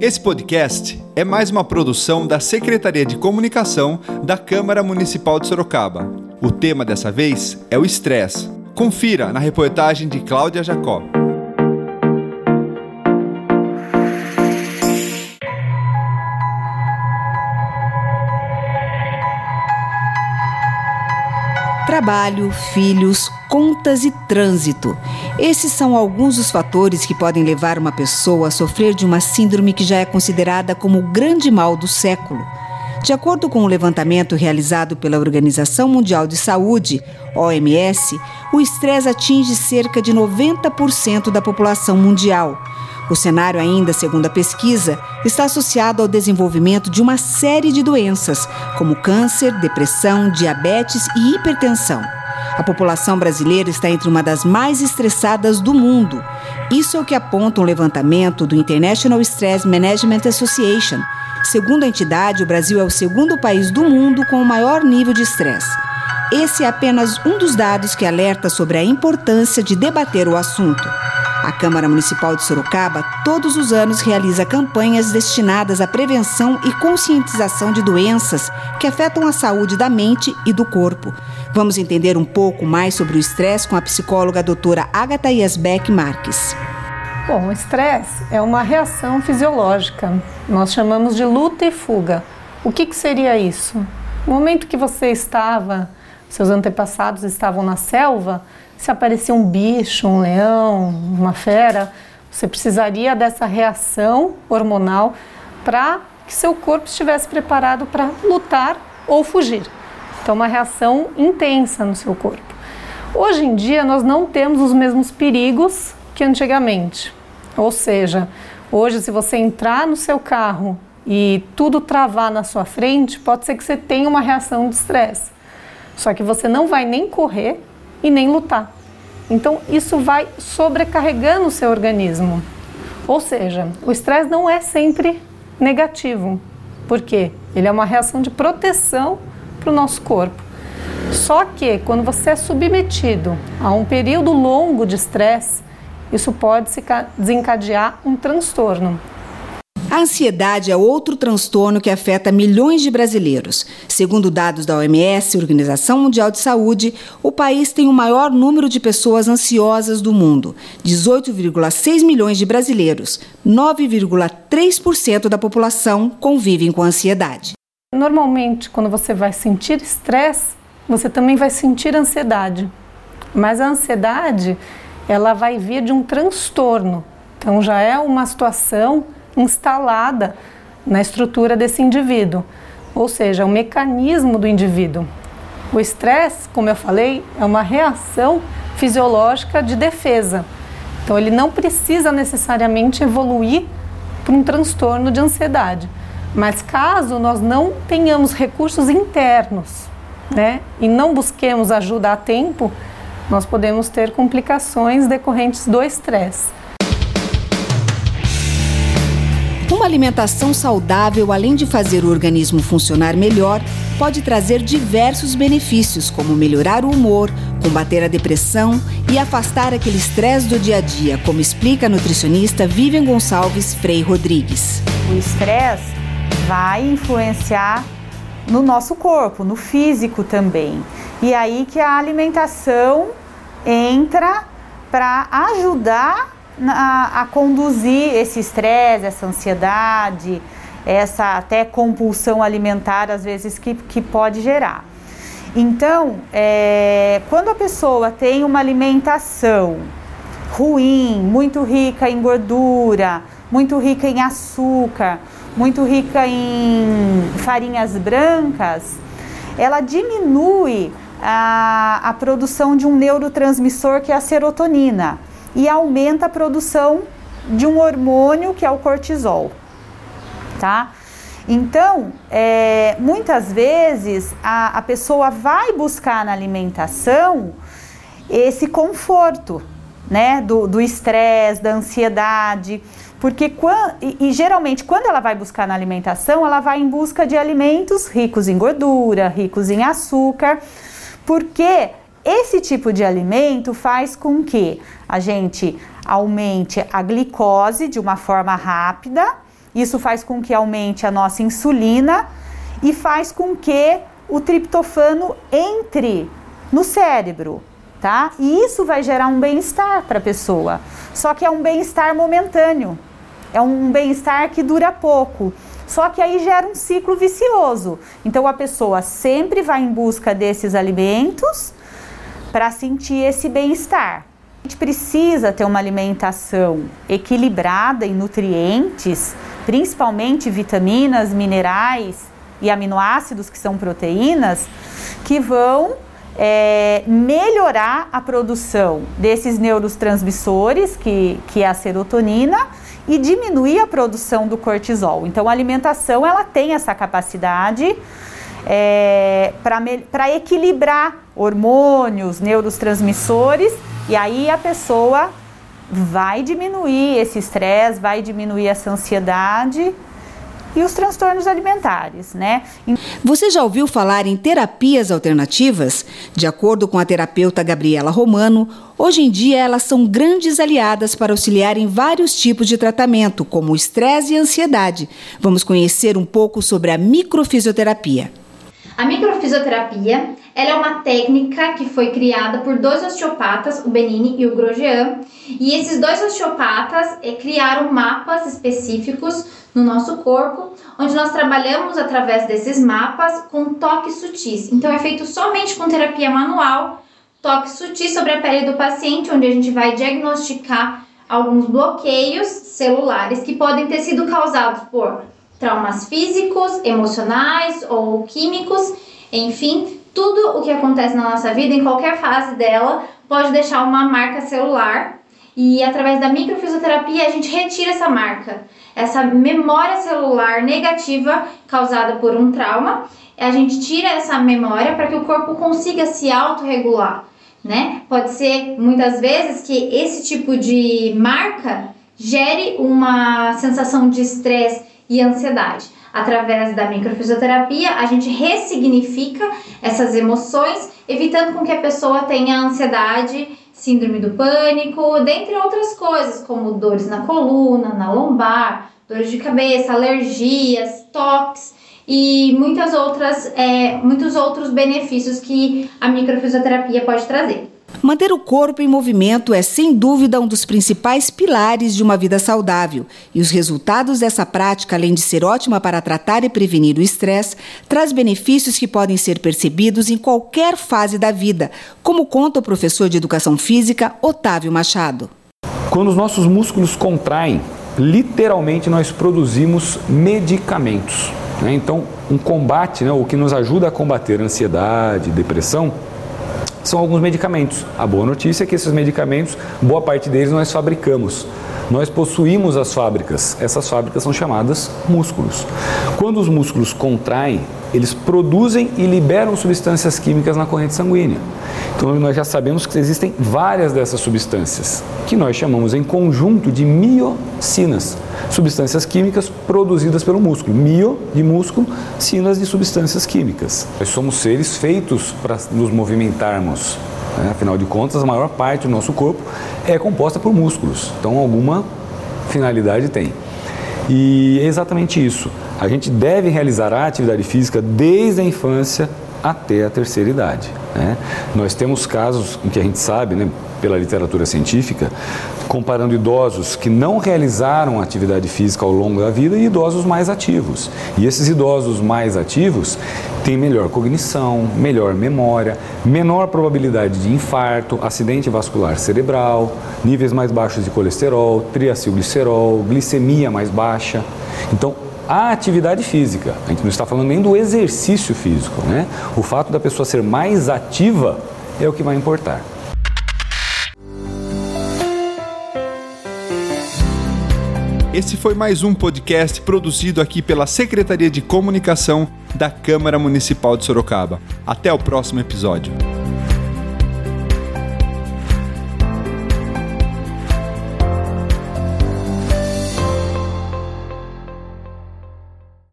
Esse podcast é mais uma produção da Secretaria de Comunicação da Câmara Municipal de Sorocaba. O tema dessa vez é o estresse. Confira na reportagem de Cláudia Jacó. Trabalho, filhos, contas e trânsito. Esses são alguns dos fatores que podem levar uma pessoa a sofrer de uma síndrome que já é considerada como o grande mal do século. De acordo com o um levantamento realizado pela Organização Mundial de Saúde, OMS, o estresse atinge cerca de 90% da população mundial. O cenário, ainda segundo a pesquisa, está associado ao desenvolvimento de uma série de doenças, como câncer, depressão, diabetes e hipertensão. A população brasileira está entre uma das mais estressadas do mundo. Isso é o que aponta um levantamento do International Stress Management Association. Segundo a entidade, o Brasil é o segundo país do mundo com o maior nível de estresse. Esse é apenas um dos dados que alerta sobre a importância de debater o assunto. A Câmara Municipal de Sorocaba todos os anos realiza campanhas destinadas à prevenção e conscientização de doenças que afetam a saúde da mente e do corpo. Vamos entender um pouco mais sobre o estresse com a psicóloga doutora Agatha Yasbeck Marques. Bom, o estresse é uma reação fisiológica. Nós chamamos de luta e fuga. O que, que seria isso? No momento que você estava, seus antepassados estavam na selva, se aparecer um bicho, um leão, uma fera, você precisaria dessa reação hormonal para que seu corpo estivesse preparado para lutar ou fugir. Então, uma reação intensa no seu corpo. Hoje em dia, nós não temos os mesmos perigos que antigamente. Ou seja, hoje, se você entrar no seu carro e tudo travar na sua frente, pode ser que você tenha uma reação de estresse. Só que você não vai nem correr e nem lutar. Então, isso vai sobrecarregando o seu organismo. Ou seja, o estresse não é sempre negativo. Por quê? Ele é uma reação de proteção para o nosso corpo. Só que quando você é submetido a um período longo de estresse, isso pode desencadear um transtorno. A ansiedade é outro transtorno que afeta milhões de brasileiros. Segundo dados da OMS, Organização Mundial de Saúde, o país tem o maior número de pessoas ansiosas do mundo, 18,6 milhões de brasileiros. 9,3% da população convivem com ansiedade. Normalmente, quando você vai sentir estresse, você também vai sentir ansiedade. Mas a ansiedade, ela vai vir de um transtorno. Então já é uma situação instalada na estrutura desse indivíduo, ou seja, o mecanismo do indivíduo. O estresse, como eu falei, é uma reação fisiológica de defesa. Então, ele não precisa necessariamente evoluir para um transtorno de ansiedade. Mas caso nós não tenhamos recursos internos, né, e não busquemos ajuda a tempo, nós podemos ter complicações decorrentes do estresse. Alimentação saudável, além de fazer o organismo funcionar melhor, pode trazer diversos benefícios, como melhorar o humor, combater a depressão e afastar aquele estresse do dia a dia, como explica a nutricionista Vivian Gonçalves Frei Rodrigues. O estresse vai influenciar no nosso corpo, no físico também. E aí que a alimentação entra para ajudar a, a conduzir esse estresse, essa ansiedade, essa até compulsão alimentar, às vezes, que, que pode gerar. Então, é, quando a pessoa tem uma alimentação ruim, muito rica em gordura, muito rica em açúcar, muito rica em farinhas brancas, ela diminui a, a produção de um neurotransmissor que é a serotonina e aumenta a produção de um hormônio que é o cortisol, tá? Então, é, muitas vezes a, a pessoa vai buscar na alimentação esse conforto, né, do estresse, da ansiedade, porque e, geralmente quando ela vai buscar na alimentação, ela vai em busca de alimentos ricos em gordura, ricos em açúcar, porque esse tipo de alimento faz com que a gente aumente a glicose de uma forma rápida Isso faz com que aumente a nossa insulina e faz com que o triptofano entre no cérebro, tá? E isso vai gerar um bem-estar para a pessoa. Só que é um bem-estar momentâneo. É um bem-estar que dura pouco. Só que aí gera um ciclo vicioso. Então a pessoa sempre vai em busca desses alimentos para sentir esse bem-estar. A gente precisa ter uma alimentação equilibrada em nutrientes, principalmente vitaminas, minerais e aminoácidos, que são proteínas, que vão é, melhorar a produção desses neurotransmissores, que, que é a serotonina, e diminuir a produção do cortisol. Então, a alimentação ela tem essa capacidade é, para equilibrar hormônios, neurotransmissores, e aí a pessoa vai diminuir esse estresse, vai diminuir essa ansiedade e os transtornos alimentares, né? Você já ouviu falar em terapias alternativas? De acordo com a terapeuta Gabriela Romano, hoje em dia elas são grandes aliadas para auxiliar em vários tipos de tratamento, como estresse e ansiedade. Vamos conhecer um pouco sobre a microfisioterapia. A microfisioterapia ela é uma técnica que foi criada por dois osteopatas, o Benini e o Grosjean, e esses dois osteopatas eh, criaram mapas específicos no nosso corpo, onde nós trabalhamos através desses mapas com toques sutis. Então é feito somente com terapia manual, toques sutis sobre a pele do paciente, onde a gente vai diagnosticar alguns bloqueios celulares que podem ter sido causados por traumas físicos, emocionais ou químicos, enfim, tudo o que acontece na nossa vida, em qualquer fase dela, pode deixar uma marca celular e através da microfisioterapia a gente retira essa marca, essa memória celular negativa causada por um trauma. A gente tira essa memória para que o corpo consiga se autorregular, né? Pode ser muitas vezes que esse tipo de marca gere uma sensação de estresse e ansiedade. Através da microfisioterapia, a gente ressignifica essas emoções, evitando com que a pessoa tenha ansiedade, síndrome do pânico, dentre outras coisas, como dores na coluna, na lombar, dores de cabeça, alergias, toques e muitas outras, é, muitos outros benefícios que a microfisioterapia pode trazer. Manter o corpo em movimento é, sem dúvida, um dos principais pilares de uma vida saudável. E os resultados dessa prática, além de ser ótima para tratar e prevenir o estresse, traz benefícios que podem ser percebidos em qualquer fase da vida, como conta o professor de educação física Otávio Machado. Quando os nossos músculos contraem, literalmente nós produzimos medicamentos. Né? Então, um combate, né, o que nos ajuda a combater ansiedade, depressão, são alguns medicamentos. A boa notícia é que esses medicamentos, boa parte deles nós fabricamos. Nós possuímos as fábricas. Essas fábricas são chamadas músculos. Quando os músculos contraem, eles produzem e liberam substâncias químicas na corrente sanguínea. Então nós já sabemos que existem várias dessas substâncias, que nós chamamos em conjunto de miocinas, substâncias químicas produzidas pelo músculo. Mio de músculo, sinas de substâncias químicas. Nós somos seres feitos para nos movimentarmos. Né? Afinal de contas, a maior parte do nosso corpo é composta por músculos. Então alguma finalidade tem. E é exatamente isso. A gente deve realizar a atividade física desde a infância até a terceira idade. Né? Nós temos casos que a gente sabe, né, pela literatura científica, comparando idosos que não realizaram atividade física ao longo da vida e idosos mais ativos. E esses idosos mais ativos têm melhor cognição, melhor memória, menor probabilidade de infarto, acidente vascular cerebral, níveis mais baixos de colesterol, triacilglicerol, glicemia mais baixa. Então, a atividade física. A gente não está falando nem do exercício físico, né? O fato da pessoa ser mais ativa é o que vai importar. Esse foi mais um podcast produzido aqui pela Secretaria de Comunicação da Câmara Municipal de Sorocaba. Até o próximo episódio.